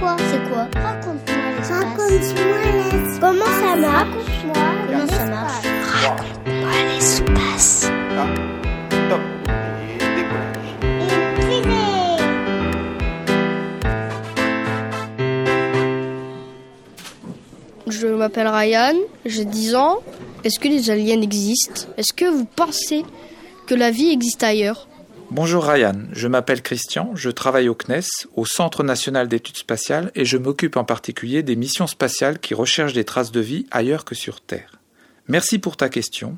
quoi C'est quoi Raconte-moi l'espace. Raconte-moi l'espace. Comment ça marche Raconte-moi Comment ça l'espace. marche Raconte-moi l'espace. Ah, top. Et décollage. Une fusée. Je m'appelle Ryan, j'ai 10 ans. Est-ce que les aliens existent? Est-ce que vous pensez que la vie existe ailleurs? Bonjour Ryan, je m'appelle Christian, je travaille au CNES, au Centre national d'études spatiales, et je m'occupe en particulier des missions spatiales qui recherchent des traces de vie ailleurs que sur Terre. Merci pour ta question,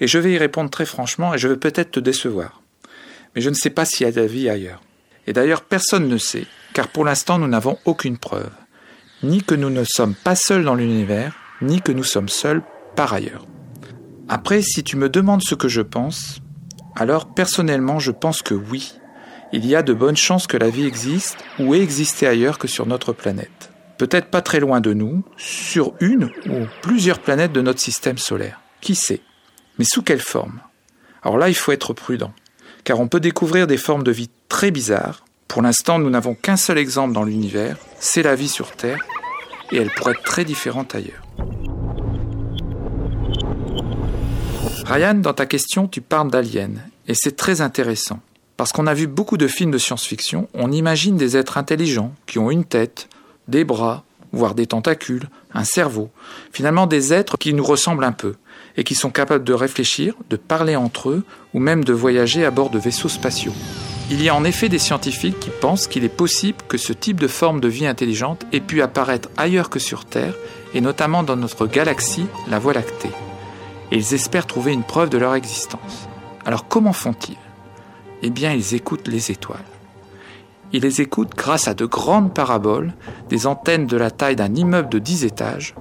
et je vais y répondre très franchement, et je vais peut-être te décevoir. Mais je ne sais pas s'il y a de la vie ailleurs. Et d'ailleurs, personne ne sait, car pour l'instant nous n'avons aucune preuve, ni que nous ne sommes pas seuls dans l'univers, ni que nous sommes seuls par ailleurs. Après, si tu me demandes ce que je pense, alors personnellement je pense que oui, il y a de bonnes chances que la vie existe ou ait existé ailleurs que sur notre planète. Peut-être pas très loin de nous, sur une ou plusieurs planètes de notre système solaire. Qui sait? Mais sous quelle forme? Alors là, il faut être prudent, car on peut découvrir des formes de vie très bizarres. Pour l'instant, nous n'avons qu'un seul exemple dans l'univers, c'est la vie sur Terre, et elle pourrait être très différente ailleurs. Ryan, dans ta question, tu parles d'aliens, et c'est très intéressant. Parce qu'on a vu beaucoup de films de science-fiction, on imagine des êtres intelligents qui ont une tête, des bras, voire des tentacules, un cerveau. Finalement, des êtres qui nous ressemblent un peu, et qui sont capables de réfléchir, de parler entre eux, ou même de voyager à bord de vaisseaux spatiaux. Il y a en effet des scientifiques qui pensent qu'il est possible que ce type de forme de vie intelligente ait pu apparaître ailleurs que sur Terre, et notamment dans notre galaxie, la Voie lactée ils espèrent trouver une preuve de leur existence. Alors comment font-ils? Eh bien, ils écoutent les étoiles. Ils les écoutent grâce à de grandes paraboles, des antennes de la taille d'un immeuble de 10 étages,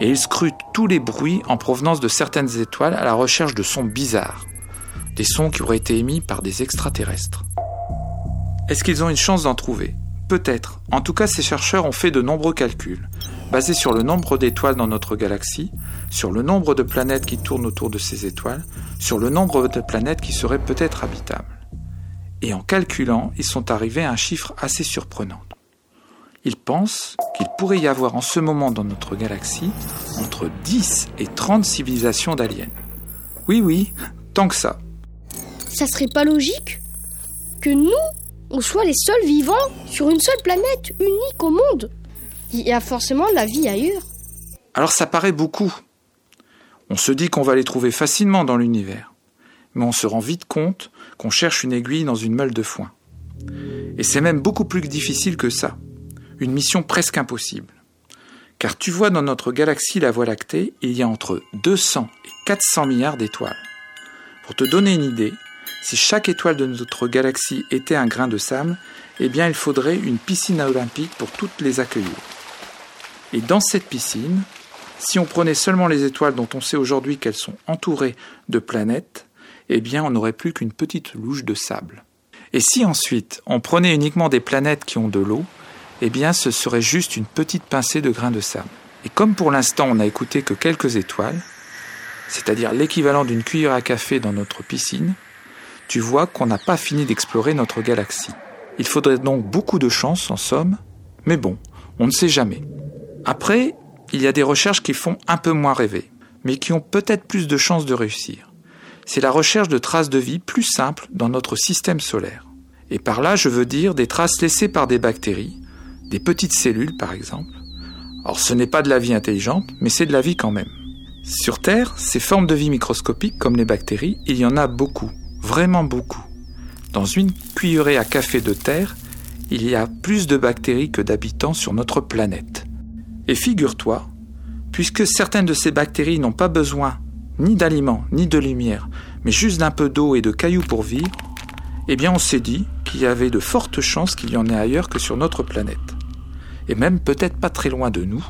et ils scrutent tous les bruits en provenance de certaines étoiles à la recherche de sons bizarres, des sons qui auraient été émis par des extraterrestres. Est-ce qu'ils ont une chance d'en trouver? Peut-être. En tout cas, ces chercheurs ont fait de nombreux calculs, basés sur le nombre d'étoiles dans notre galaxie, sur le nombre de planètes qui tournent autour de ces étoiles, sur le nombre de planètes qui seraient peut-être habitables. Et en calculant, ils sont arrivés à un chiffre assez surprenant. Ils pensent qu'il pourrait y avoir en ce moment dans notre galaxie entre 10 et 30 civilisations d'aliens. Oui, oui, tant que ça. Ça serait pas logique que nous, on soit les seuls vivants sur une seule planète unique au monde? Il y a forcément la vie ailleurs. Alors ça paraît beaucoup. On se dit qu'on va les trouver facilement dans l'univers, mais on se rend vite compte qu'on cherche une aiguille dans une meule de foin. Et c'est même beaucoup plus difficile que ça, une mission presque impossible. Car tu vois dans notre galaxie la Voie lactée, il y a entre 200 et 400 milliards d'étoiles. Pour te donner une idée, si chaque étoile de notre galaxie était un grain de sable, eh bien il faudrait une piscine olympique pour toutes les accueillir. Et dans cette piscine, si on prenait seulement les étoiles dont on sait aujourd'hui qu'elles sont entourées de planètes, eh bien on n'aurait plus qu'une petite louche de sable. Et si ensuite on prenait uniquement des planètes qui ont de l'eau, eh bien ce serait juste une petite pincée de grains de sable. Et comme pour l'instant on n'a écouté que quelques étoiles, c'est-à-dire l'équivalent d'une cuillère à café dans notre piscine, tu vois qu'on n'a pas fini d'explorer notre galaxie. Il faudrait donc beaucoup de chance en somme, mais bon, on ne sait jamais. Après, il y a des recherches qui font un peu moins rêver, mais qui ont peut-être plus de chances de réussir. C'est la recherche de traces de vie plus simples dans notre système solaire. Et par là, je veux dire des traces laissées par des bactéries, des petites cellules par exemple. Alors ce n'est pas de la vie intelligente, mais c'est de la vie quand même. Sur Terre, ces formes de vie microscopiques comme les bactéries, il y en a beaucoup, vraiment beaucoup. Dans une cuillerée à café de Terre, il y a plus de bactéries que d'habitants sur notre planète. Et figure-toi, puisque certaines de ces bactéries n'ont pas besoin ni d'aliments, ni de lumière, mais juste d'un peu d'eau et de cailloux pour vivre, eh bien on s'est dit qu'il y avait de fortes chances qu'il y en ait ailleurs que sur notre planète. Et même peut-être pas très loin de nous,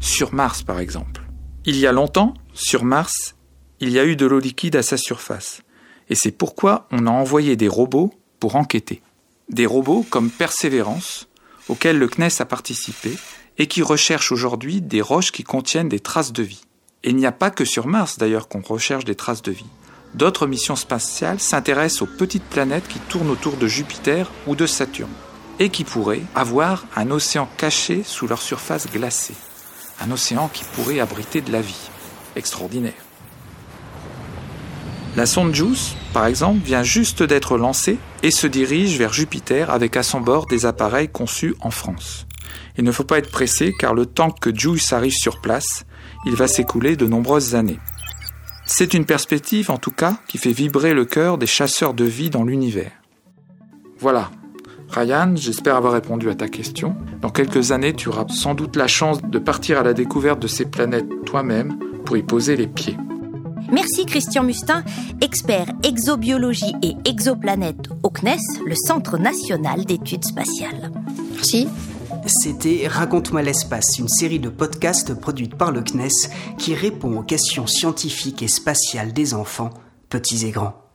sur Mars par exemple. Il y a longtemps, sur Mars, il y a eu de l'eau liquide à sa surface. Et c'est pourquoi on a envoyé des robots pour enquêter. Des robots comme Persévérance, auxquels le CNES a participé, et qui recherchent aujourd'hui des roches qui contiennent des traces de vie. Et il n'y a pas que sur Mars d'ailleurs qu'on recherche des traces de vie. D'autres missions spatiales s'intéressent aux petites planètes qui tournent autour de Jupiter ou de Saturne. et qui pourraient avoir un océan caché sous leur surface glacée. Un océan qui pourrait abriter de la vie. Extraordinaire. La sonde JUICE, par exemple, vient juste d'être lancée et se dirige vers Jupiter avec à son bord des appareils conçus en France. Il ne faut pas être pressé car le temps que JUICE arrive sur place, il va s'écouler de nombreuses années. C'est une perspective, en tout cas, qui fait vibrer le cœur des chasseurs de vie dans l'univers. Voilà. Ryan, j'espère avoir répondu à ta question. Dans quelques années, tu auras sans doute la chance de partir à la découverte de ces planètes toi-même pour y poser les pieds. Merci Christian Mustin, expert exobiologie et exoplanète au CNES, le Centre national d'études spatiales. Merci. C'était Raconte-moi l'espace, une série de podcasts produite par le CNES qui répond aux questions scientifiques et spatiales des enfants, petits et grands.